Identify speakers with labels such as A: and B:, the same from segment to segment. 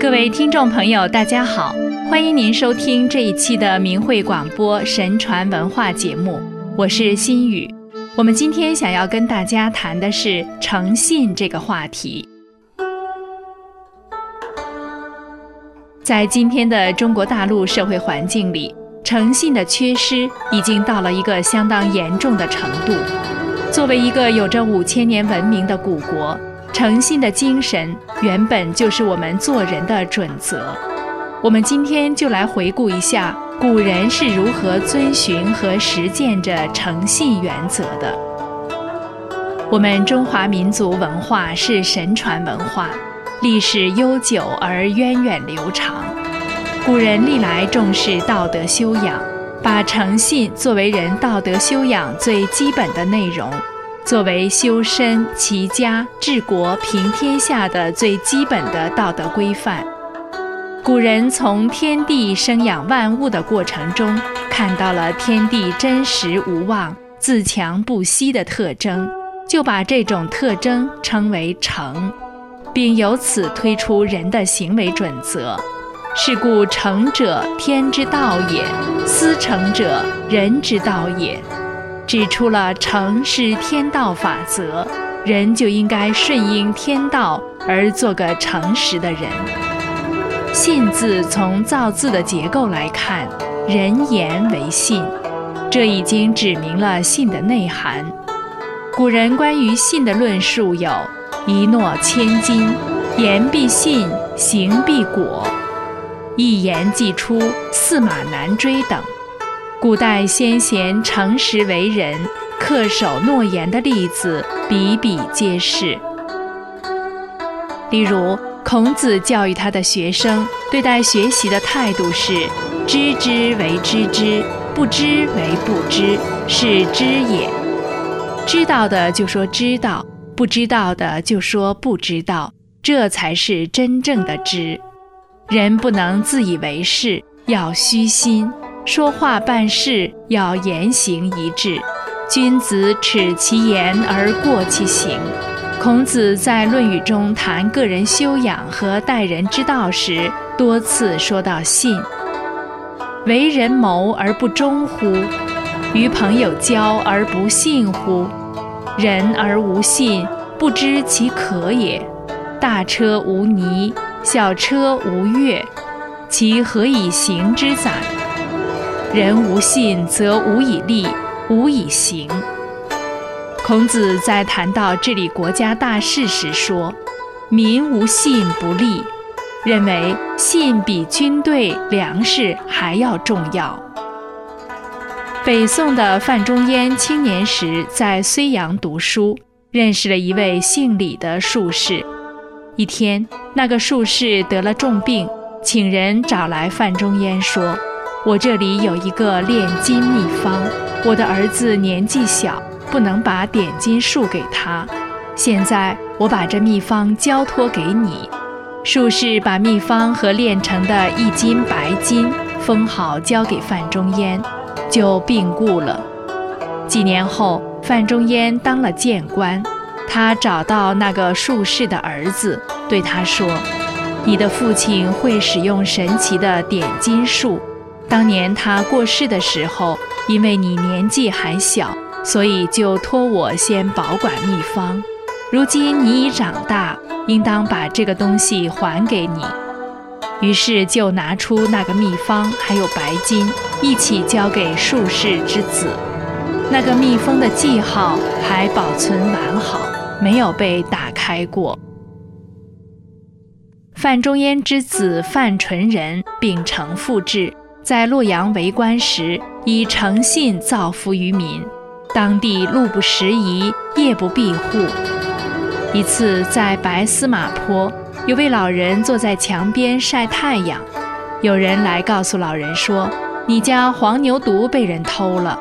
A: 各位听众朋友，大家好，欢迎您收听这一期的明慧广播神传文化节目，我是心雨。我们今天想要跟大家谈的是诚信这个话题。在今天的中国大陆社会环境里，诚信的缺失已经到了一个相当严重的程度。作为一个有着五千年文明的古国。诚信的精神原本就是我们做人的准则。我们今天就来回顾一下古人是如何遵循和实践着诚信原则的。我们中华民族文化是神传文化，历史悠久而源远流长。古人历来重视道德修养，把诚信作为人道德修养最基本的内容。作为修身、齐家、治国、平天下的最基本的道德规范，古人从天地生养万物的过程中，看到了天地真实无妄、自强不息的特征，就把这种特征称为诚，并由此推出人的行为准则。是故，诚者，天之道也；思诚者，人之道也。指出了诚是天道法则，人就应该顺应天道而做个诚实的人。信字从造字的结构来看，人言为信，这已经指明了信的内涵。古人关于信的论述有“一诺千金”“言必信，行必果”“一言既出，驷马难追”等。古代先贤诚实为人、恪守诺言的例子比比皆是。例如，孔子教育他的学生，对待学习的态度是：知之为知之，不知为不知，是知也。知道的就说知道，不知道的就说不知道，这才是真正的知。人不能自以为是，要虚心。说话办事要言行一致，君子耻其言而过其行。孔子在《论语》中谈个人修养和待人之道时，多次说到信。为人谋而不忠乎？与朋友交而不信乎？人而无信，不知其可也。大车无泥，小车无月，其何以行之哉？人无信，则无以立，无以行。孔子在谈到治理国家大事时说：“民无信不立。”认为信比军队、粮食还要重要。北宋的范仲淹青年时在睢阳读书，认识了一位姓李的术士。一天，那个术士得了重病，请人找来范仲淹说。我这里有一个炼金秘方，我的儿子年纪小，不能把点金术给他。现在我把这秘方交托给你。术士把秘方和炼成的一斤白金封好，交给范仲淹，就病故了。几年后，范仲淹当了谏官，他找到那个术士的儿子，对他说：“你的父亲会使用神奇的点金术。”当年他过世的时候，因为你年纪还小，所以就托我先保管秘方。如今你已长大，应当把这个东西还给你。于是就拿出那个秘方，还有白金，一起交给术士之子。那个密封的记号还保存完好，没有被打开过。范仲淹之子范纯仁秉承父志。在洛阳为官时，以诚信造福于民，当地路不拾遗，夜不闭户。一次在白司马坡，有位老人坐在墙边晒太阳，有人来告诉老人说：“你家黄牛犊被人偷了。”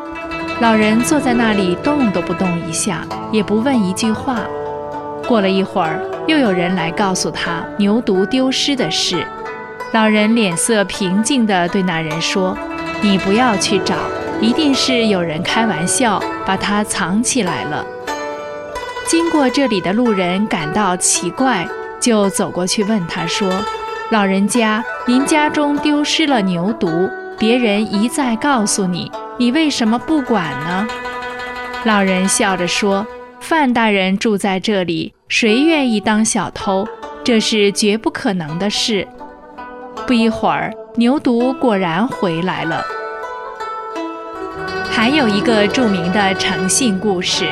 A: 老人坐在那里动都不动一下，也不问一句话。过了一会儿，又有人来告诉他牛犊丢失的事。老人脸色平静地对那人说：“你不要去找，一定是有人开玩笑，把它藏起来了。”经过这里的路人感到奇怪，就走过去问他说：“老人家，您家中丢失了牛犊，别人一再告诉你，你为什么不管呢？”老人笑着说：“范大人住在这里，谁愿意当小偷？这是绝不可能的事。”不一会儿，牛犊果然回来了。还有一个著名的诚信故事：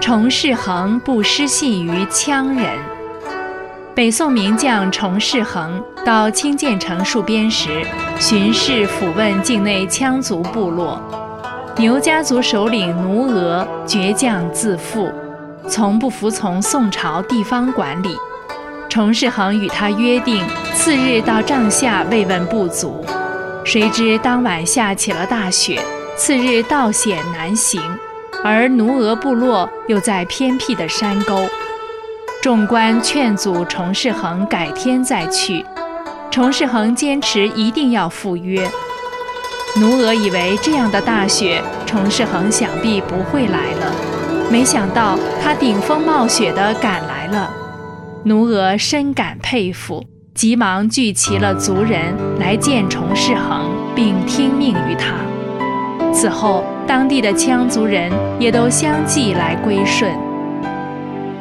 A: 崇世恒不失信于羌人。北宋名将崇世恒到清涧城戍边时，巡视抚问境内羌族部落。牛家族首领奴娥倔强自负，从不服从宋朝地方管理。崇世恒与他约定，次日到帐下慰问部族。谁知当晚下起了大雪，次日道险难行，而奴俄部落又在偏僻的山沟。众官劝阻崇世恒改天再去，崇世恒坚持一定要赴约。奴俄以为这样的大雪，崇世恒想必不会来了，没想到他顶风冒雪的赶来了。奴娥深感佩服，急忙聚齐了族人来见崇世恒，并听命于他。此后，当地的羌族人也都相继来归顺。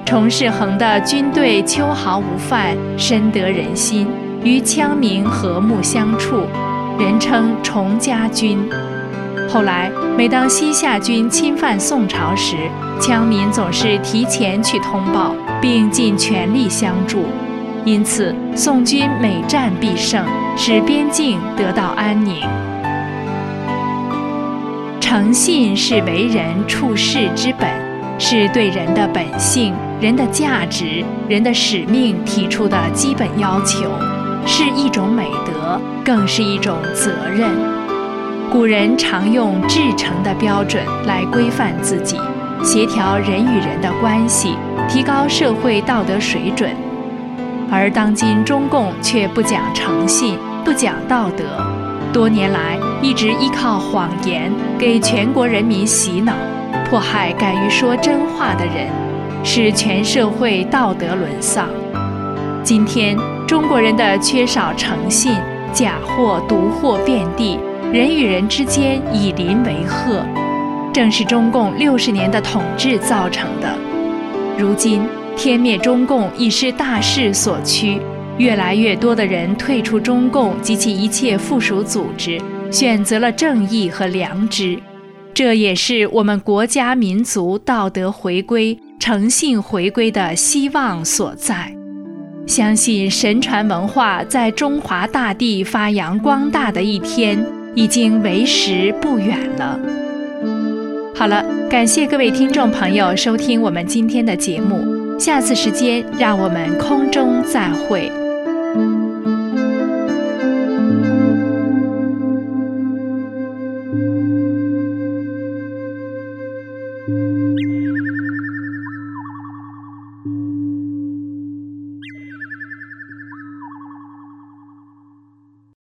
A: 崇世恒的军队秋毫无犯，深得人心，与羌民和睦相处，人称崇家军。后来，每当西夏军侵犯宋朝时，羌民总是提前去通报，并尽全力相助，因此宋军每战必胜，使边境得到安宁。诚信是为人处事之本，是对人的本性、人的价值、人的使命提出的基本要求，是一种美德，更是一种责任。古人常用至诚的标准来规范自己，协调人与人的关系，提高社会道德水准。而当今中共却不讲诚信，不讲道德，多年来一直依靠谎言给全国人民洗脑，迫害敢于说真话的人，使全社会道德沦丧。今天中国人的缺少诚信，假货毒货遍地。人与人之间以邻为壑，正是中共六十年的统治造成的。如今天灭中共已是大势所趋，越来越多的人退出中共及其一切附属组织，选择了正义和良知。这也是我们国家民族道德回归、诚信回归的希望所在。相信神传文化在中华大地发扬光大的一天。已经为时不远了。好了，感谢各位听众朋友收听我们今天的节目，下次时间让我们空中再会。